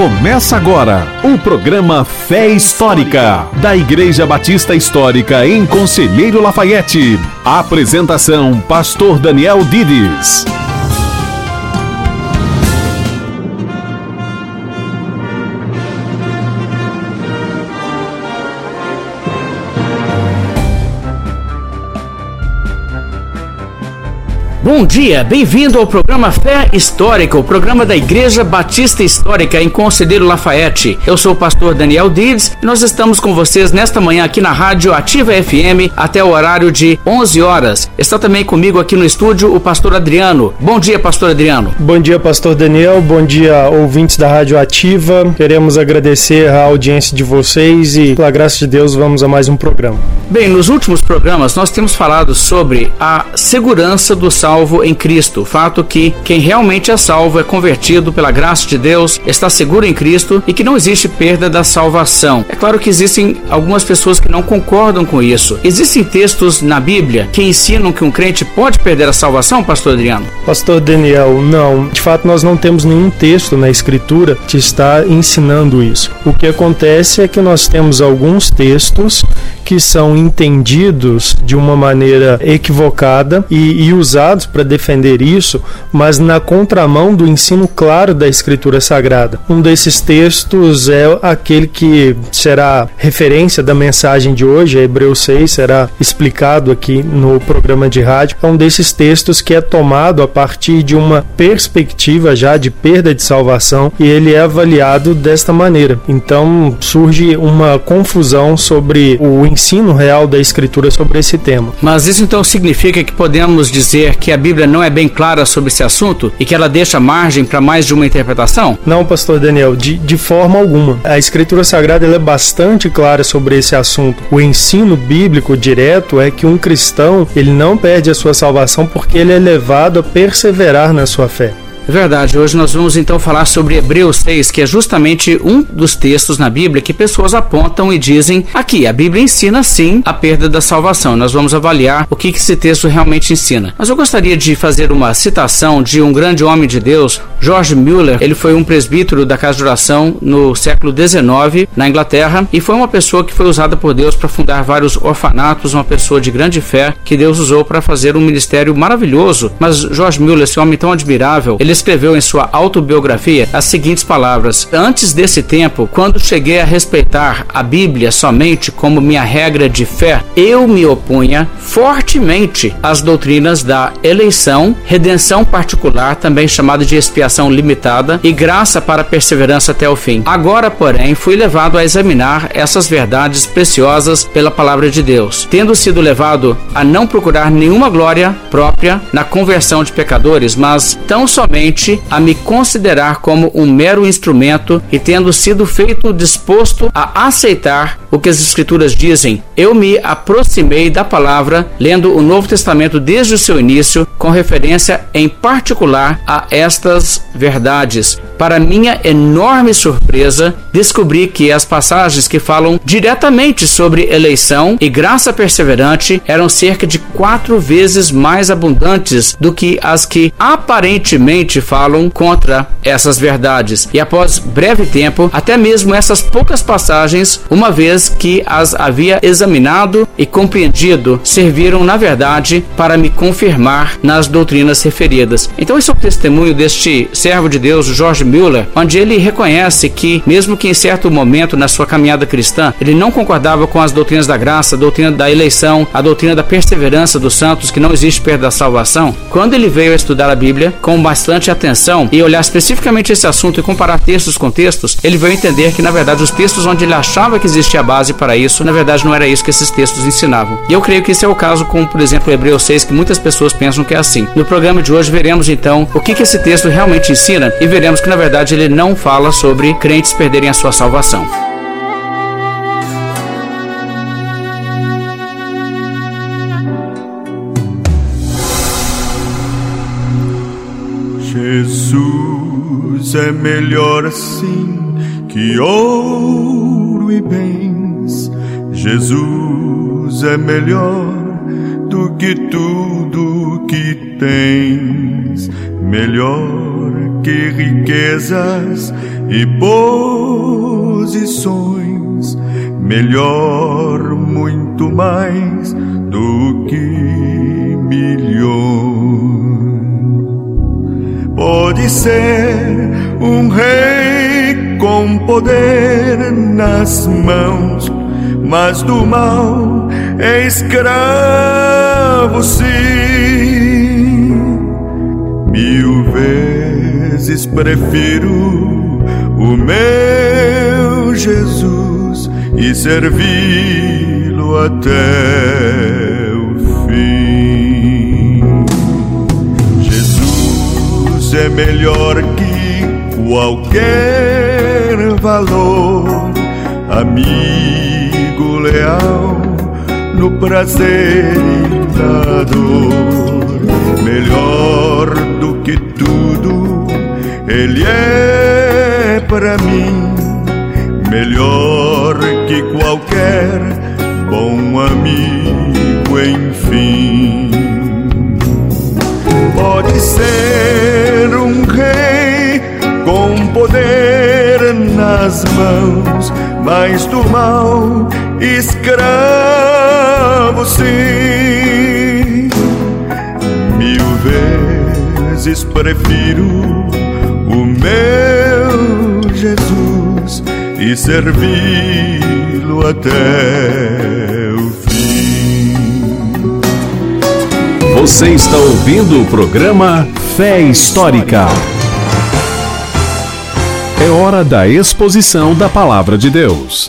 Começa agora o programa Fé Histórica, da Igreja Batista Histórica em Conselheiro Lafayette. Apresentação: Pastor Daniel Dides. Bom dia, bem-vindo ao programa Fé Histórica, o programa da Igreja Batista Histórica em Conselheiro Lafayette. Eu sou o pastor Daniel Dides e nós estamos com vocês nesta manhã aqui na Rádio Ativa FM até o horário de 11 horas. Está também comigo aqui no estúdio o pastor Adriano. Bom dia, pastor Adriano. Bom dia, pastor Daniel. Bom dia, ouvintes da Rádio Ativa. Queremos agradecer a audiência de vocês e, pela graça de Deus, vamos a mais um programa. Bem, nos últimos programas nós temos falado sobre a segurança do salvo salvo em Cristo. Fato que quem realmente é salvo é convertido pela graça de Deus, está seguro em Cristo e que não existe perda da salvação. É claro que existem algumas pessoas que não concordam com isso. Existem textos na Bíblia que ensinam que um crente pode perder a salvação, pastor Adriano? Pastor Daniel, não. De fato, nós não temos nenhum texto na Escritura que está ensinando isso. O que acontece é que nós temos alguns textos que são entendidos de uma maneira equivocada e, e usados para defender isso, mas na contramão do ensino claro da Escritura Sagrada. Um desses textos é aquele que será referência da mensagem de hoje, Hebreus 6, será explicado aqui no programa de rádio. É um desses textos que é tomado a partir de uma perspectiva já de perda de salvação e ele é avaliado desta maneira. Então surge uma confusão sobre o ensino real da Escritura sobre esse tema. Mas isso então significa que podemos dizer que a Bíblia não é bem clara sobre esse assunto e que ela deixa margem para mais de uma interpretação? Não, pastor Daniel, de, de forma alguma. A Escritura Sagrada é bastante clara sobre esse assunto. O ensino bíblico direto é que um cristão ele não perde a sua salvação porque ele é levado a perseverar na sua fé. É verdade, hoje nós vamos então falar sobre Hebreus 6, que é justamente um dos textos na Bíblia que pessoas apontam e dizem aqui, a Bíblia ensina sim a perda da salvação. Nós vamos avaliar o que esse texto realmente ensina. Mas eu gostaria de fazer uma citação de um grande homem de Deus, George Mueller. Ele foi um presbítero da Casa de Oração no século XIX na Inglaterra e foi uma pessoa que foi usada por Deus para fundar vários orfanatos, uma pessoa de grande fé que Deus usou para fazer um ministério maravilhoso. Mas George Mueller, esse homem tão admirável, ele escreveu em sua autobiografia as seguintes palavras: Antes desse tempo, quando cheguei a respeitar a Bíblia somente como minha regra de fé, eu me opunha fortemente às doutrinas da eleição, redenção particular, também chamada de expiação limitada, e graça para perseverança até o fim. Agora, porém, fui levado a examinar essas verdades preciosas pela palavra de Deus, tendo sido levado a não procurar nenhuma glória própria na conversão de pecadores, mas tão somente a me considerar como um mero instrumento e tendo sido feito disposto a aceitar o que as Escrituras dizem, eu me aproximei da palavra, lendo o Novo Testamento desde o seu início, com referência em particular a estas verdades. Para minha enorme surpresa, descobri que as passagens que falam diretamente sobre eleição e graça perseverante eram cerca de quatro vezes mais abundantes do que as que aparentemente falam contra essas verdades. E após breve tempo, até mesmo essas poucas passagens, uma vez que as havia examinado e compreendido, serviram na verdade para me confirmar nas doutrinas referidas. Então, esse é o testemunho deste servo de Deus, George Mueller, onde ele reconhece que, mesmo que em certo momento na sua caminhada cristã, ele não concordava com as doutrinas da graça, a doutrina da eleição, a doutrina da perseverança dos santos, que não existe perda da salvação, quando ele veio a estudar a Bíblia com bastante atenção e olhar especificamente esse assunto e comparar textos com textos, ele veio entender que, na verdade, os textos onde ele achava que existia base para isso, na verdade, não era isso que esses textos ensinavam. E eu creio que esse é o caso com, por exemplo, Hebreus 6, que muitas pessoas pensam que é assim. No programa de hoje, veremos então o que, que esse texto realmente ensina e veremos que, na verdade, ele não fala sobre crentes perderem a sua salvação. Jesus é melhor assim que ouro e bens. Jesus é melhor do que tudo que tens. Melhor que riquezas e posições, melhor muito mais do que milhões. Pode ser um rei com poder nas mãos, mas do mal é escravo sim. Mil vezes prefiro o meu Jesus e servi-lo até o fim. Jesus é melhor que qualquer valor, amigo leal no prazer e na dor. Melhor do que tudo, Ele é para mim. Melhor que qualquer bom amigo, enfim. Pode ser um rei com poder nas mãos, mas do mal escravo sim. Mil vezes prefiro o meu Jesus e servi-lo até o fim. Você está ouvindo o programa Fé Histórica. É hora da exposição da palavra de Deus.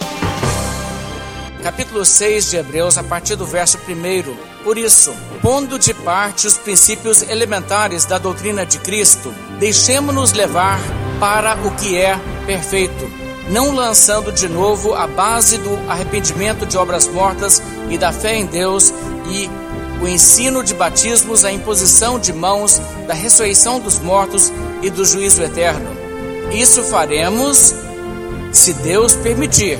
Capítulo 6 de Hebreus, a partir do verso 1. Por isso, pondo de parte os princípios elementares da doutrina de Cristo, deixemos-nos levar para o que é perfeito, não lançando de novo a base do arrependimento de obras mortas e da fé em Deus e o ensino de batismos, a imposição de mãos, da ressurreição dos mortos e do juízo eterno. Isso faremos se Deus permitir,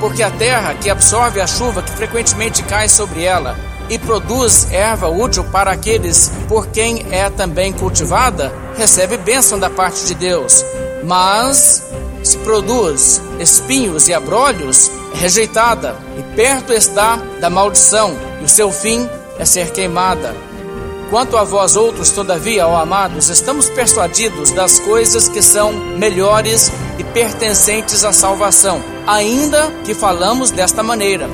porque a terra que absorve a chuva que frequentemente cai sobre ela e produz erva útil para aqueles por quem é também cultivada, recebe bênção da parte de Deus. Mas se produz espinhos e abrolhos, é rejeitada e perto está da maldição, e o seu fim é ser queimada. Quanto a vós outros, todavia, ó amados, estamos persuadidos das coisas que são melhores e pertencentes à salvação, ainda que falamos desta maneira.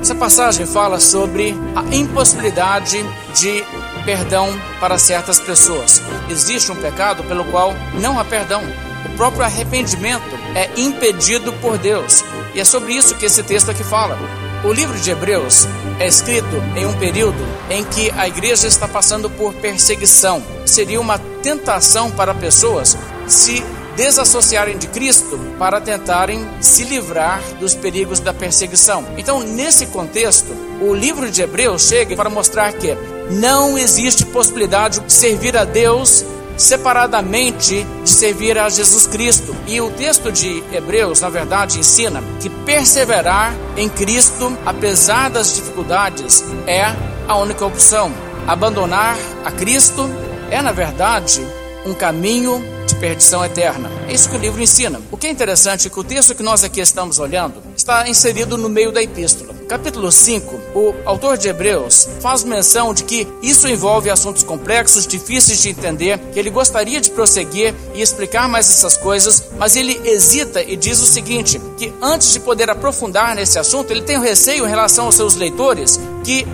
Essa passagem fala sobre a impossibilidade de perdão para certas pessoas. Existe um pecado pelo qual não há perdão. O próprio arrependimento é impedido por Deus. E é sobre isso que esse texto aqui fala. O livro de Hebreus é escrito em um período em que a igreja está passando por perseguição. Seria uma tentação para pessoas se desassociarem de Cristo para tentarem se livrar dos perigos da perseguição. Então, nesse contexto, o livro de Hebreus chega para mostrar que não existe possibilidade de servir a Deus separadamente de servir a Jesus Cristo. E o texto de Hebreus, na verdade, ensina que perseverar em Cristo, apesar das dificuldades, é a única opção. Abandonar a Cristo é, na verdade, um caminho perdição eterna. É isso que o livro ensina. O que é interessante é que o texto que nós aqui estamos olhando está inserido no meio da epístola. Capítulo 5, o autor de Hebreus faz menção de que isso envolve assuntos complexos, difíceis de entender, que ele gostaria de prosseguir e explicar mais essas coisas, mas ele hesita e diz o seguinte: que antes de poder aprofundar nesse assunto, ele tem um receio em relação aos seus leitores que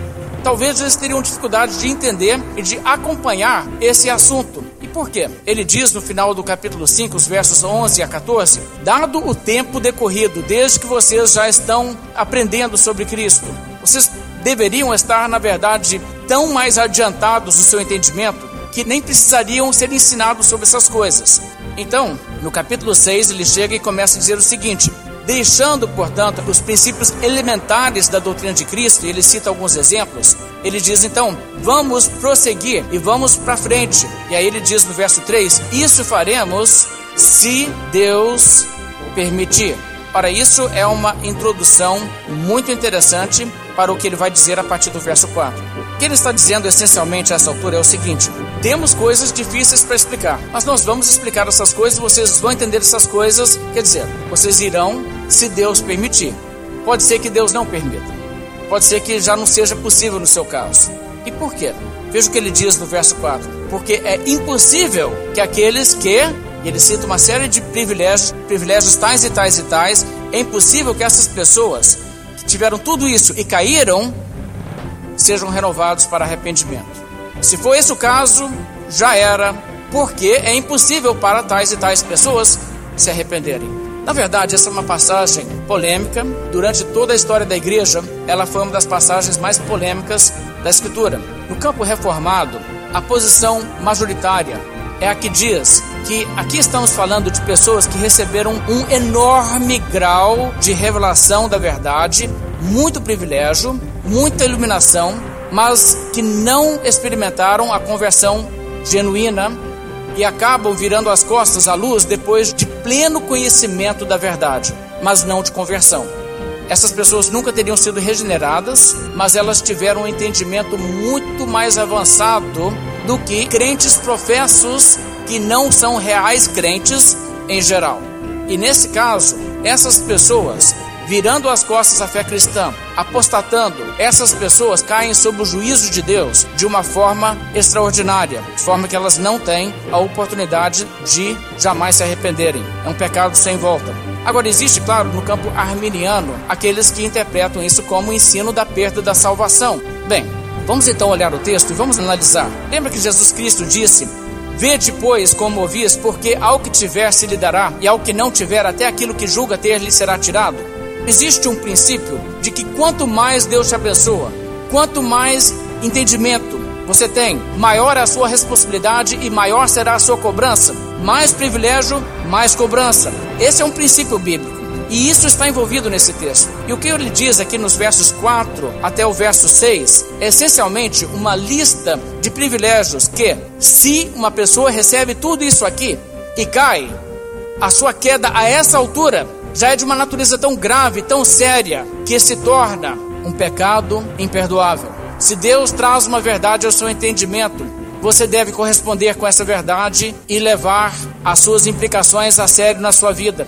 talvez eles teriam dificuldade de entender e de acompanhar esse assunto. Por quê? Ele diz no final do capítulo 5, os versos 11 a 14: Dado o tempo decorrido, desde que vocês já estão aprendendo sobre Cristo, vocês deveriam estar, na verdade, tão mais adiantados no seu entendimento que nem precisariam ser ensinados sobre essas coisas. Então, no capítulo 6, ele chega e começa a dizer o seguinte: Deixando, portanto, os princípios elementares da doutrina de Cristo, ele cita alguns exemplos, ele diz então: vamos prosseguir e vamos para frente. E aí ele diz no verso 3: Isso faremos se Deus permitir. Ora, isso é uma introdução muito interessante para o que ele vai dizer a partir do verso 4. O que ele está dizendo essencialmente a essa altura é o seguinte: temos coisas difíceis para explicar, mas nós vamos explicar essas coisas, vocês vão entender essas coisas, quer dizer, vocês irão se Deus permitir. Pode ser que Deus não permita. Pode ser que já não seja possível no seu caso. E por quê? Veja o que ele diz no verso 4. Porque é impossível que aqueles que, ele cita uma série de privilégios, privilégios tais e tais e tais, é impossível que essas pessoas que tiveram tudo isso e caíram, sejam renovados para arrependimento. Se for esse o caso, já era, porque é impossível para tais e tais pessoas se arrependerem. Na verdade, essa é uma passagem polêmica. Durante toda a história da igreja, ela foi uma das passagens mais polêmicas da Escritura. No campo reformado, a posição majoritária é a que diz que aqui estamos falando de pessoas que receberam um enorme grau de revelação da verdade, muito privilégio, muita iluminação, mas que não experimentaram a conversão genuína e acabam virando as costas à luz depois de pleno conhecimento da verdade, mas não de conversão. Essas pessoas nunca teriam sido regeneradas, mas elas tiveram um entendimento muito mais avançado do que crentes professos que não são reais crentes em geral. E nesse caso, essas pessoas virando as costas à fé cristã, apostatando, essas pessoas caem sob o juízo de Deus de uma forma extraordinária, de forma que elas não têm a oportunidade de jamais se arrependerem. É um pecado sem volta. Agora, existe, claro, no campo arminiano, aqueles que interpretam isso como o ensino da perda da salvação. Bem, vamos então olhar o texto e vamos analisar. Lembra que Jesus Cristo disse Vede, pois, como ouvis, porque ao que tiver se lhe dará, e ao que não tiver, até aquilo que julga ter lhe será tirado. Existe um princípio de que quanto mais Deus te abençoa, quanto mais entendimento você tem, maior é a sua responsabilidade e maior será a sua cobrança. Mais privilégio, mais cobrança. Esse é um princípio bíblico. E isso está envolvido nesse texto. E o que ele diz aqui nos versos 4 até o verso 6 é essencialmente uma lista de privilégios que, se uma pessoa recebe tudo isso aqui e cai, a sua queda a essa altura já é de uma natureza tão grave, tão séria, que se torna um pecado imperdoável. Se Deus traz uma verdade ao seu entendimento, você deve corresponder com essa verdade e levar as suas implicações a sério na sua vida.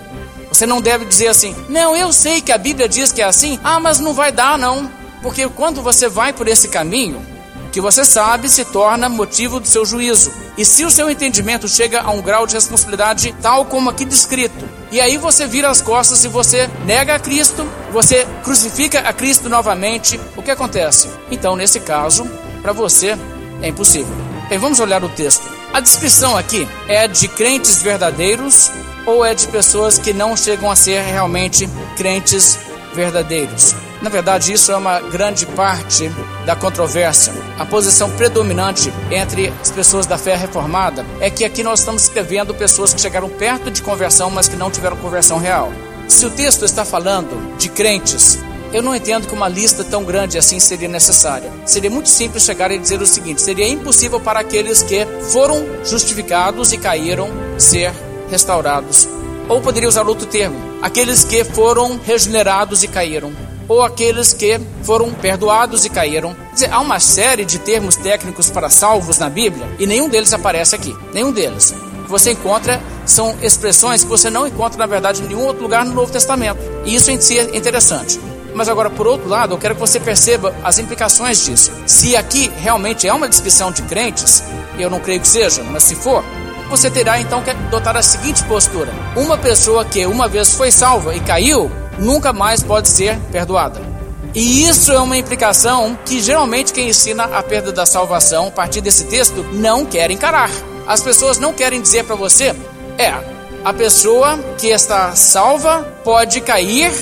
Você não deve dizer assim: "Não, eu sei que a Bíblia diz que é assim". Ah, mas não vai dar não. Porque quando você vai por esse caminho, que você sabe se torna motivo do seu juízo. E se o seu entendimento chega a um grau de responsabilidade tal como aqui descrito, e aí você vira as costas e você nega a Cristo, você crucifica a Cristo novamente, o que acontece? Então, nesse caso, para você é impossível. Bem, vamos olhar o texto. A descrição aqui é de crentes verdadeiros ou é de pessoas que não chegam a ser realmente crentes verdadeiros? Na verdade, isso é uma grande parte da controvérsia. A posição predominante entre as pessoas da fé reformada é que aqui nós estamos escrevendo pessoas que chegaram perto de conversão, mas que não tiveram conversão real. Se o texto está falando de crentes, eu não entendo que uma lista tão grande assim seria necessária. Seria muito simples chegar e dizer o seguinte: seria impossível para aqueles que foram justificados e caíram ser restaurados. Ou poderia usar outro termo: aqueles que foram regenerados e caíram ou aqueles que foram perdoados e caíram. Há uma série de termos técnicos para salvos na Bíblia e nenhum deles aparece aqui. Nenhum deles. O que você encontra são expressões que você não encontra, na verdade, em nenhum outro lugar no Novo Testamento. E isso em si é interessante. Mas agora, por outro lado, eu quero que você perceba as implicações disso. Se aqui realmente é uma descrição de crentes, eu não creio que seja, mas se for, você terá então que adotar a seguinte postura: uma pessoa que uma vez foi salva e caiu, nunca mais pode ser perdoada. E isso é uma implicação que geralmente quem ensina a perda da salvação a partir desse texto não quer encarar. As pessoas não querem dizer para você, é, a pessoa que está salva pode cair,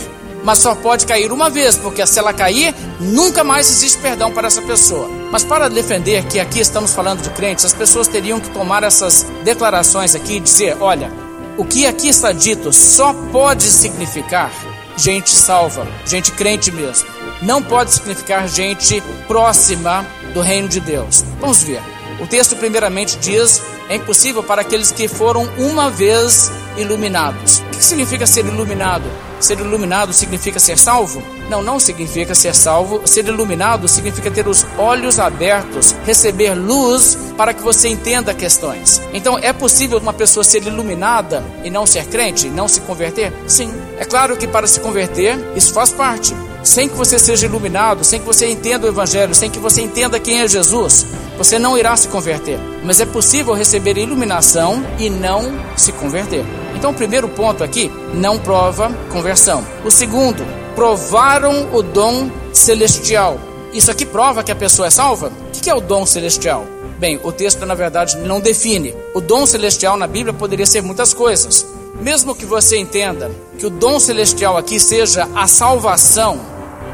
mas só pode cair uma vez, porque se ela cair, nunca mais existe perdão para essa pessoa. Mas para defender que aqui estamos falando de crentes, as pessoas teriam que tomar essas declarações aqui e dizer: olha, o que aqui está dito só pode significar gente salva, gente crente mesmo. Não pode significar gente próxima do reino de Deus. Vamos ver. O texto, primeiramente, diz: é impossível para aqueles que foram uma vez iluminados. O que significa ser iluminado? Ser iluminado significa ser salvo? Não, não significa ser salvo. Ser iluminado significa ter os olhos abertos, receber luz para que você entenda questões. Então, é possível uma pessoa ser iluminada e não ser crente, não se converter? Sim. É claro que para se converter, isso faz parte sem que você seja iluminado, sem que você entenda o Evangelho, sem que você entenda quem é Jesus, você não irá se converter. Mas é possível receber iluminação e não se converter. Então, o primeiro ponto aqui, não prova conversão. O segundo, provaram o dom celestial. Isso aqui prova que a pessoa é salva? O que é o dom celestial? Bem, o texto na verdade não define. O dom celestial na Bíblia poderia ser muitas coisas. Mesmo que você entenda que o dom celestial aqui seja a salvação,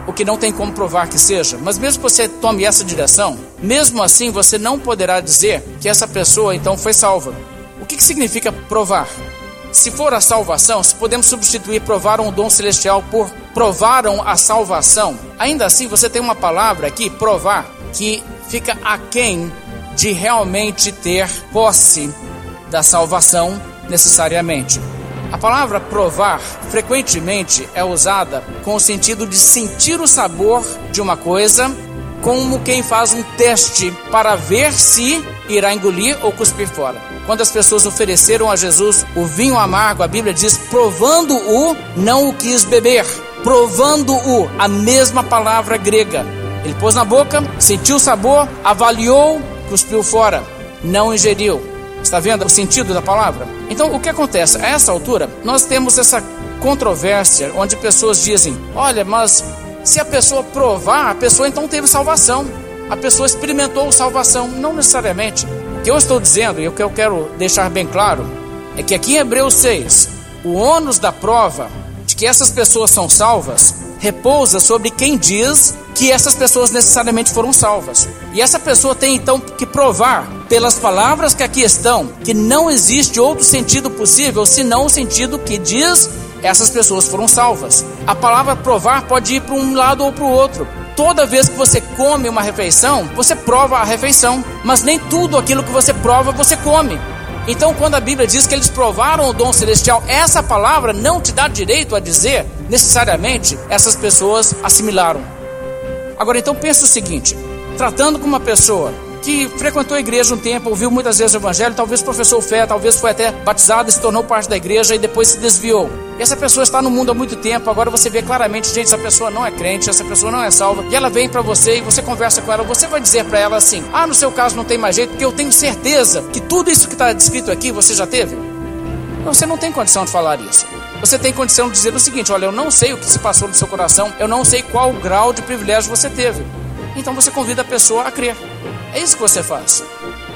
o que não tem como provar que seja, mas mesmo que você tome essa direção, mesmo assim você não poderá dizer que essa pessoa então foi salva. O que, que significa provar? Se for a salvação, se podemos substituir provaram o dom celestial por provaram a salvação, ainda assim você tem uma palavra aqui, provar, que fica aquém de realmente ter posse da salvação necessariamente. A palavra provar frequentemente é usada com o sentido de sentir o sabor de uma coisa, como quem faz um teste para ver se irá engolir ou cuspir fora. Quando as pessoas ofereceram a Jesus o vinho amargo, a Bíblia diz: provando-o, não o quis beber. Provando-o, a mesma palavra grega. Ele pôs na boca, sentiu o sabor, avaliou, cuspiu fora, não ingeriu. Está vendo o sentido da palavra? Então, o que acontece? A essa altura, nós temos essa controvérsia onde pessoas dizem: olha, mas se a pessoa provar, a pessoa então teve salvação. A pessoa experimentou salvação. Não necessariamente. O que eu estou dizendo e o que eu quero deixar bem claro é que aqui em Hebreus 6, o ônus da prova de que essas pessoas são salvas repousa sobre quem diz que essas pessoas necessariamente foram salvas. E essa pessoa tem então que provar, pelas palavras que aqui estão, que não existe outro sentido possível senão o sentido que diz essas pessoas foram salvas. A palavra provar pode ir para um lado ou para o outro. Toda vez que você come uma refeição, você prova a refeição, mas nem tudo aquilo que você prova você come. Então, quando a Bíblia diz que eles provaram o dom celestial, essa palavra não te dá direito a dizer necessariamente essas pessoas assimilaram. Agora, então pensa o seguinte: tratando com uma pessoa que frequentou a igreja um tempo, ouviu muitas vezes o evangelho, talvez professou fé, talvez foi até batizado, se tornou parte da igreja e depois se desviou. E essa pessoa está no mundo há muito tempo, agora você vê claramente, gente, essa pessoa não é crente, essa pessoa não é salva, e ela vem para você e você conversa com ela, você vai dizer para ela assim: "Ah, no seu caso não tem mais jeito, porque eu tenho certeza que tudo isso que está descrito aqui você já teve". Você não tem condição de falar isso. Você tem condição de dizer o seguinte: olha, eu não sei o que se passou no seu coração, eu não sei qual grau de privilégio você teve. Então você convida a pessoa a crer. É isso que você faz.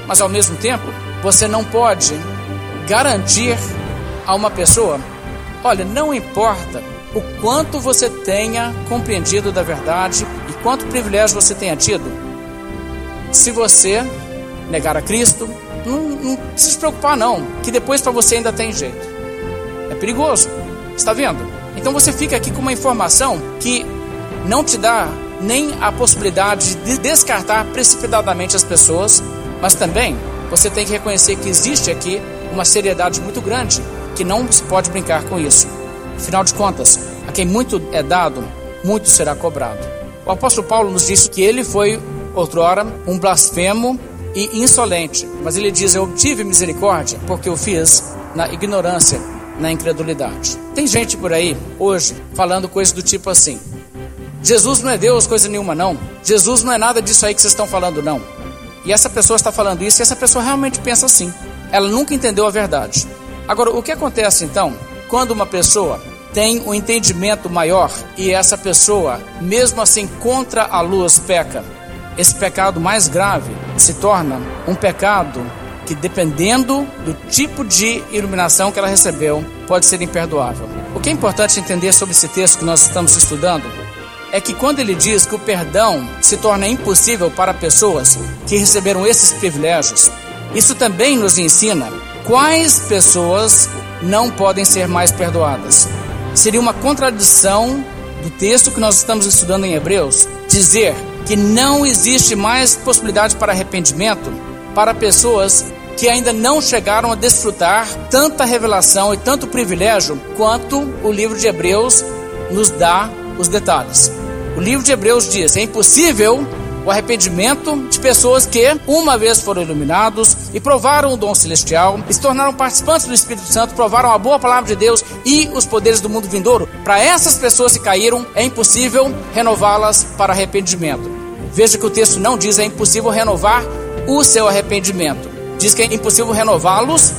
Mas ao mesmo tempo, você não pode garantir a uma pessoa: olha, não importa o quanto você tenha compreendido da verdade e quanto privilégio você tenha tido, se você negar a Cristo, não, não precisa se preocupar, não, que depois para você ainda tem jeito. É perigoso, está vendo? Então você fica aqui com uma informação que não te dá nem a possibilidade de descartar precipitadamente as pessoas, mas também você tem que reconhecer que existe aqui uma seriedade muito grande, que não se pode brincar com isso. Afinal de contas, a quem muito é dado, muito será cobrado. O apóstolo Paulo nos disse que ele foi, outrora, um blasfemo e insolente, mas ele diz: Eu tive misericórdia porque eu fiz na ignorância, na incredulidade. Tem gente por aí, hoje, falando coisas do tipo assim: Jesus não é Deus, coisa nenhuma, não. Jesus não é nada disso aí que vocês estão falando, não. E essa pessoa está falando isso e essa pessoa realmente pensa assim. Ela nunca entendeu a verdade. Agora, o que acontece então quando uma pessoa tem um entendimento maior e essa pessoa, mesmo assim contra a luz, peca? Esse pecado mais grave se torna um pecado que, dependendo do tipo de iluminação que ela recebeu, pode ser imperdoável. O que é importante entender sobre esse texto que nós estamos estudando é que quando ele diz que o perdão se torna impossível para pessoas que receberam esses privilégios, isso também nos ensina quais pessoas não podem ser mais perdoadas. Seria uma contradição do texto que nós estamos estudando em Hebreus dizer que não existe mais possibilidade para arrependimento para pessoas que ainda não chegaram a desfrutar tanta revelação e tanto privilégio quanto o livro de Hebreus nos dá os detalhes. O livro de Hebreus diz: é impossível o arrependimento de pessoas que uma vez foram iluminados e provaram o dom celestial, e se tornaram participantes do Espírito Santo, provaram a boa palavra de Deus e os poderes do mundo vindouro. Para essas pessoas que caíram, é impossível renová-las para arrependimento. Veja que o texto não diz é impossível renovar o seu arrependimento. Diz que é impossível renová-los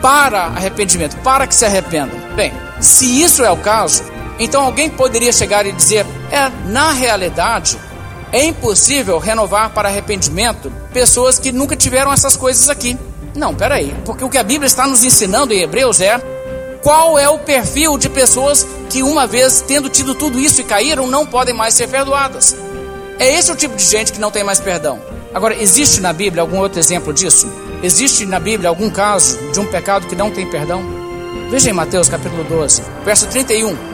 para arrependimento, para que se arrependam. Bem, se isso é o caso, então alguém poderia chegar e dizer: é, na realidade, é impossível renovar para arrependimento pessoas que nunca tiveram essas coisas aqui. Não, peraí, porque o que a Bíblia está nos ensinando em Hebreus é qual é o perfil de pessoas que, uma vez tendo tido tudo isso e caíram, não podem mais ser perdoadas. É esse o tipo de gente que não tem mais perdão. Agora, existe na Bíblia algum outro exemplo disso? Existe na Bíblia algum caso de um pecado que não tem perdão? Veja em Mateus capítulo 12, verso 31.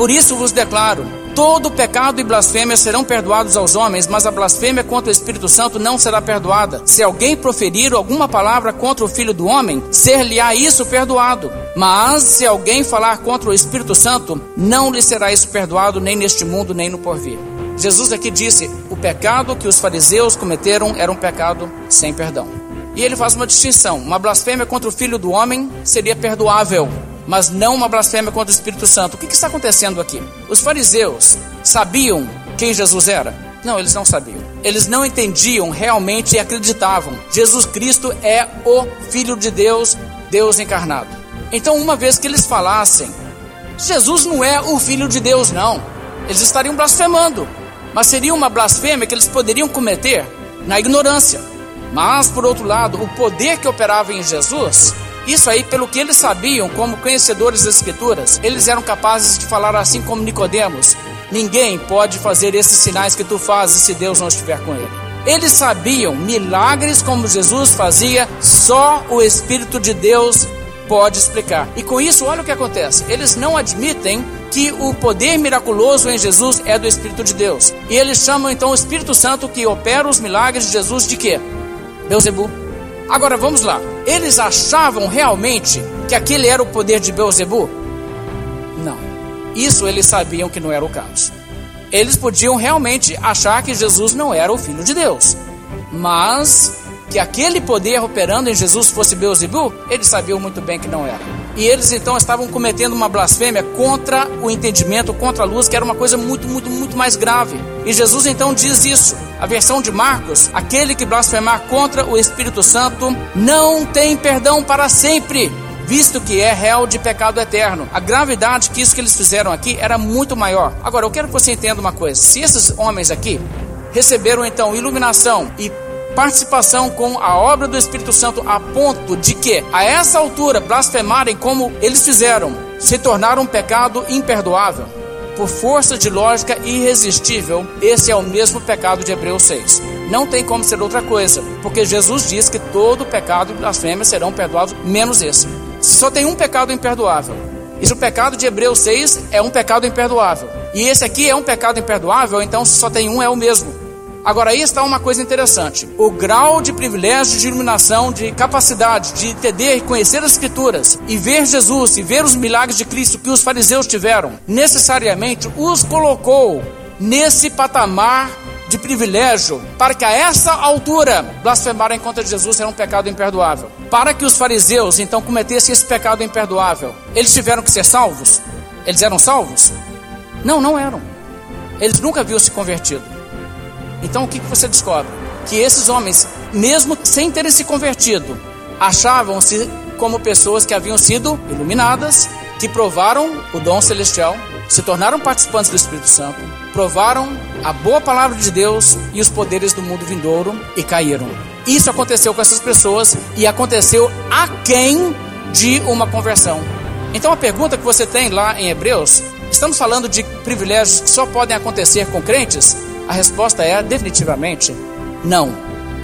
Por isso vos declaro Todo pecado e blasfêmia serão perdoados aos homens, mas a blasfêmia contra o Espírito Santo não será perdoada. Se alguém proferir alguma palavra contra o Filho do Homem, ser-lhe-á isso perdoado. Mas se alguém falar contra o Espírito Santo, não lhe será isso perdoado, nem neste mundo, nem no porvir. Jesus aqui disse: o pecado que os fariseus cometeram era um pecado sem perdão. E ele faz uma distinção: uma blasfêmia contra o Filho do Homem seria perdoável, mas não uma blasfêmia contra o Espírito Santo. O que, que está acontecendo aqui? Os fariseus sabiam quem Jesus era? Não, eles não sabiam. Eles não entendiam realmente e acreditavam. Jesus Cristo é o Filho de Deus, Deus encarnado. Então, uma vez que eles falassem, Jesus não é o Filho de Deus, não. Eles estariam blasfemando. Mas seria uma blasfêmia que eles poderiam cometer na ignorância. Mas, por outro lado, o poder que operava em Jesus isso aí, pelo que eles sabiam, como conhecedores das Escrituras, eles eram capazes de falar assim como Nicodemos: Ninguém pode fazer esses sinais que tu fazes se Deus não estiver com ele. Eles sabiam milagres como Jesus fazia, só o Espírito de Deus pode explicar. E com isso, olha o que acontece: eles não admitem que o poder miraculoso em Jesus é do Espírito de Deus. E eles chamam então o Espírito Santo que opera os milagres de Jesus de quê? Beuzebu. Agora vamos lá. Eles achavam realmente que aquele era o poder de Beuzebu? Não. Isso eles sabiam que não era o caso. Eles podiam realmente achar que Jesus não era o filho de Deus. Mas que aquele poder operando em Jesus fosse Beuzebu, eles sabiam muito bem que não era. E eles então estavam cometendo uma blasfêmia contra o entendimento, contra a luz, que era uma coisa muito, muito, muito mais grave. E Jesus então diz isso. A versão de Marcos: aquele que blasfemar contra o Espírito Santo não tem perdão para sempre visto que é réu de pecado eterno. A gravidade que isso que eles fizeram aqui era muito maior. Agora, eu quero que você entenda uma coisa: se esses homens aqui receberam então iluminação e participação com a obra do Espírito Santo a ponto de que, a essa altura, blasfemarem como eles fizeram, se tornaram um pecado imperdoável. Por força de lógica irresistível, esse é o mesmo pecado de Hebreus 6. Não tem como ser outra coisa, porque Jesus diz que todo pecado e blasfêmia serão perdoados, menos esse. Só tem um pecado imperdoável. Se o pecado de Hebreus 6 é um pecado imperdoável, e esse aqui é um pecado imperdoável, então só tem um, é o mesmo. Agora, aí está uma coisa interessante: o grau de privilégio, de iluminação, de capacidade de entender e conhecer as Escrituras e ver Jesus e ver os milagres de Cristo que os fariseus tiveram, necessariamente os colocou nesse patamar de privilégio para que a essa altura blasfemarem contra Jesus era um pecado imperdoável. Para que os fariseus então cometessem esse pecado imperdoável, eles tiveram que ser salvos? Eles eram salvos? Não, não eram. Eles nunca haviam se convertido. Então o que, você descobre? Que esses homens, mesmo sem terem se convertido, achavam-se como pessoas que haviam sido iluminadas, que provaram o dom celestial, se tornaram participantes do Espírito Santo, provaram a boa palavra de Deus e os poderes do mundo vindouro e caíram. Isso aconteceu com essas pessoas e aconteceu a quem de uma conversão. Então a pergunta que você tem lá em Hebreus Estamos falando de privilégios que só podem acontecer com crentes? A resposta é definitivamente não.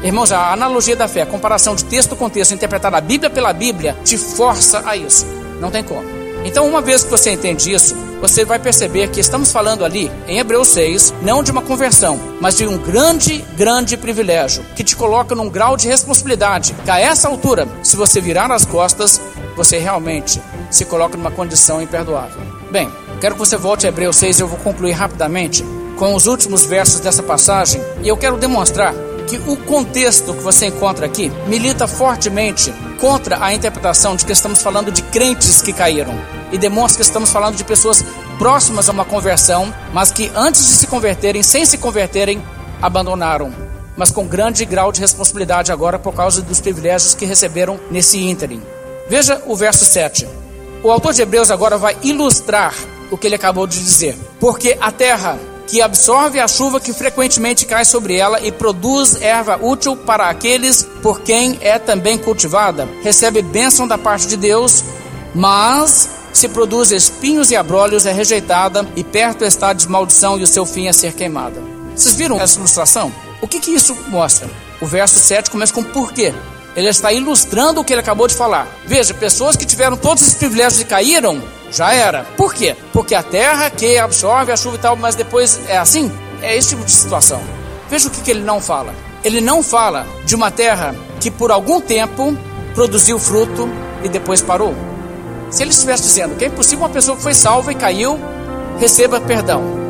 Irmãos, a analogia da fé, a comparação de texto com texto, interpretar a Bíblia pela Bíblia, te força a isso. Não tem como. Então, uma vez que você entende isso, você vai perceber que estamos falando ali, em Hebreus 6, não de uma conversão, mas de um grande, grande privilégio, que te coloca num grau de responsabilidade, que a essa altura, se você virar as costas, você realmente se coloca numa condição imperdoável. Bem, quero que você volte a Hebreus 6 e eu vou concluir rapidamente com os últimos versos dessa passagem, e eu quero demonstrar que o contexto que você encontra aqui milita fortemente contra a interpretação de que estamos falando de crentes que caíram e demonstra que estamos falando de pessoas próximas a uma conversão, mas que antes de se converterem, sem se converterem, abandonaram, mas com grande grau de responsabilidade agora por causa dos privilégios que receberam nesse ínterim. Veja o verso 7. O autor de Hebreus agora vai ilustrar o que ele acabou de dizer. Porque a terra que absorve a chuva que frequentemente cai sobre ela e produz erva útil para aqueles por quem é também cultivada, recebe bênção da parte de Deus, mas se produz espinhos e abrolhos é rejeitada e perto está a desmaldição e o seu fim é ser queimada. Vocês viram essa ilustração? O que, que isso mostra? O verso 7 começa com porquê. Ele está ilustrando o que ele acabou de falar. Veja, pessoas que tiveram todos esses privilégios e caíram, já era. Por quê? Porque a terra que absorve a chuva e tal, mas depois é assim? É esse tipo de situação. Veja o que, que ele não fala. Ele não fala de uma terra que por algum tempo produziu fruto e depois parou. Se ele estivesse dizendo que é impossível uma pessoa que foi salva e caiu, receba perdão.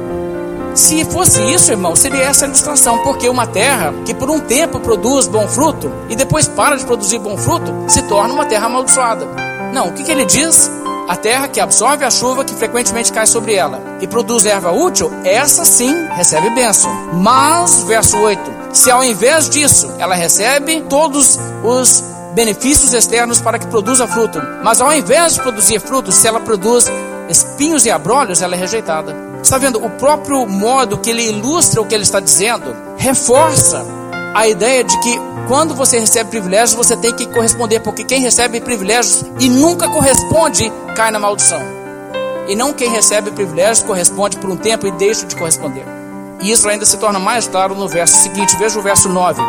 Se fosse isso, irmão, seria essa a ilustração, porque uma terra que por um tempo produz bom fruto e depois para de produzir bom fruto, se torna uma terra amaldiçoada. Não, o que, que ele diz? A terra que absorve a chuva que frequentemente cai sobre ela e produz erva útil, essa sim recebe bênção. Mas, verso 8, se ao invés disso ela recebe todos os benefícios externos para que produza fruto, mas ao invés de produzir fruto, se ela produz espinhos e abrolhos, ela é rejeitada. Está vendo? O próprio modo que ele ilustra o que ele está dizendo reforça a ideia de que quando você recebe privilégios, você tem que corresponder, porque quem recebe privilégios e nunca corresponde, cai na maldição. E não quem recebe privilégios corresponde por um tempo e deixa de corresponder. E isso ainda se torna mais claro no verso seguinte, veja o verso 9.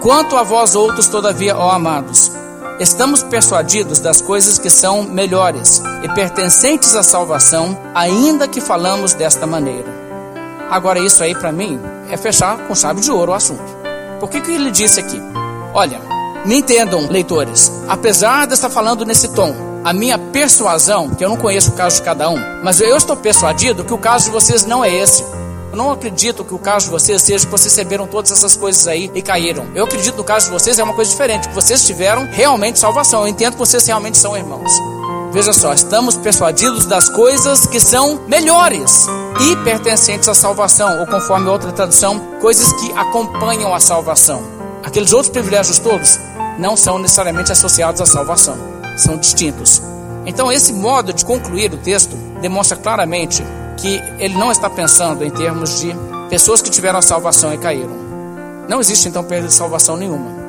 Quanto a vós outros, todavia, ó amados, estamos persuadidos das coisas que são melhores e pertencentes à salvação, ainda que falamos desta maneira. Agora, isso aí para mim é fechar com chave de ouro o assunto. Por que, que ele disse aqui? Olha, me entendam, leitores, apesar de estar falando nesse tom, a minha persuasão, que eu não conheço o caso de cada um, mas eu estou persuadido que o caso de vocês não é esse. Eu não acredito que o caso de vocês seja que vocês receberam todas essas coisas aí e caíram. Eu acredito que no caso de vocês é uma coisa diferente, que vocês tiveram realmente salvação. Eu entendo que vocês realmente são irmãos. Veja só, estamos persuadidos das coisas que são melhores e pertencentes à salvação, ou conforme outra tradução, coisas que acompanham a salvação. Aqueles outros privilégios todos não são necessariamente associados à salvação, são distintos. Então, esse modo de concluir o texto demonstra claramente que ele não está pensando em termos de pessoas que tiveram a salvação e caíram. Não existe então perda de salvação nenhuma.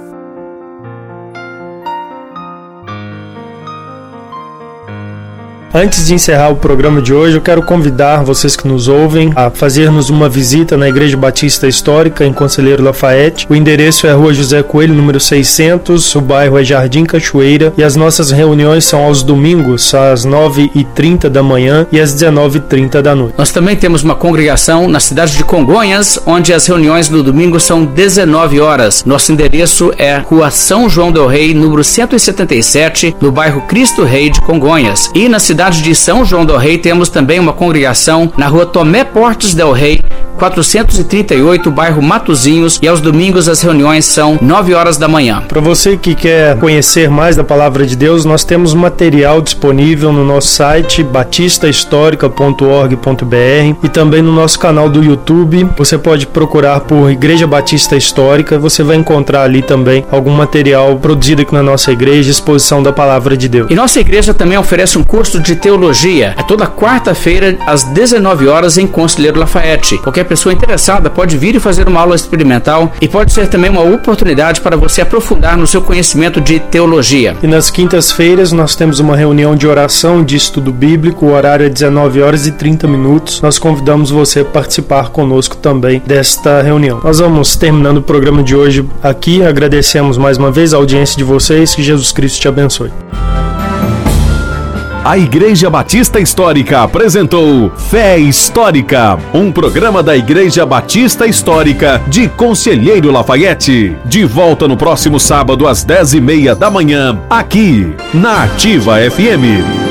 Antes de encerrar o programa de hoje, eu quero convidar vocês que nos ouvem a fazermos uma visita na Igreja Batista Histórica em Conselheiro Lafayette. O endereço é Rua José Coelho, número 600, o bairro é Jardim Cachoeira e as nossas reuniões são aos domingos, às 9h30 da manhã e às 19h30 da noite. Nós também temos uma congregação na cidade de Congonhas, onde as reuniões no domingo são 19 horas. Nosso endereço é Rua São João del Rei, número 177, no bairro Cristo Rei de Congonhas. E na cidade cidade de São João do Rei temos também uma congregação na rua Tomé Portes del Rei, 438, bairro Matozinhos, e aos domingos as reuniões são 9 horas da manhã. Para você que quer conhecer mais da palavra de Deus, nós temos material disponível no nosso site batistahistórica.org.br e também no nosso canal do YouTube. Você pode procurar por Igreja Batista Histórica, você vai encontrar ali também algum material produzido aqui na nossa igreja, exposição da palavra de Deus. E nossa igreja também oferece um curso de teologia. É toda quarta-feira, às 19 horas, em Conselheiro Lafayette. Qualquer pessoa interessada pode vir e fazer uma aula experimental e pode ser também uma oportunidade para você aprofundar no seu conhecimento de teologia. E nas quintas-feiras nós temos uma reunião de oração de estudo bíblico, o horário é 19 horas e 30 minutos. Nós convidamos você a participar conosco também desta reunião. Nós vamos terminando o programa de hoje aqui. Agradecemos mais uma vez a audiência de vocês. Que Jesus Cristo te abençoe. A Igreja Batista Histórica apresentou Fé Histórica, um programa da Igreja Batista Histórica de Conselheiro Lafayette. De volta no próximo sábado às dez e meia da manhã, aqui na Ativa FM.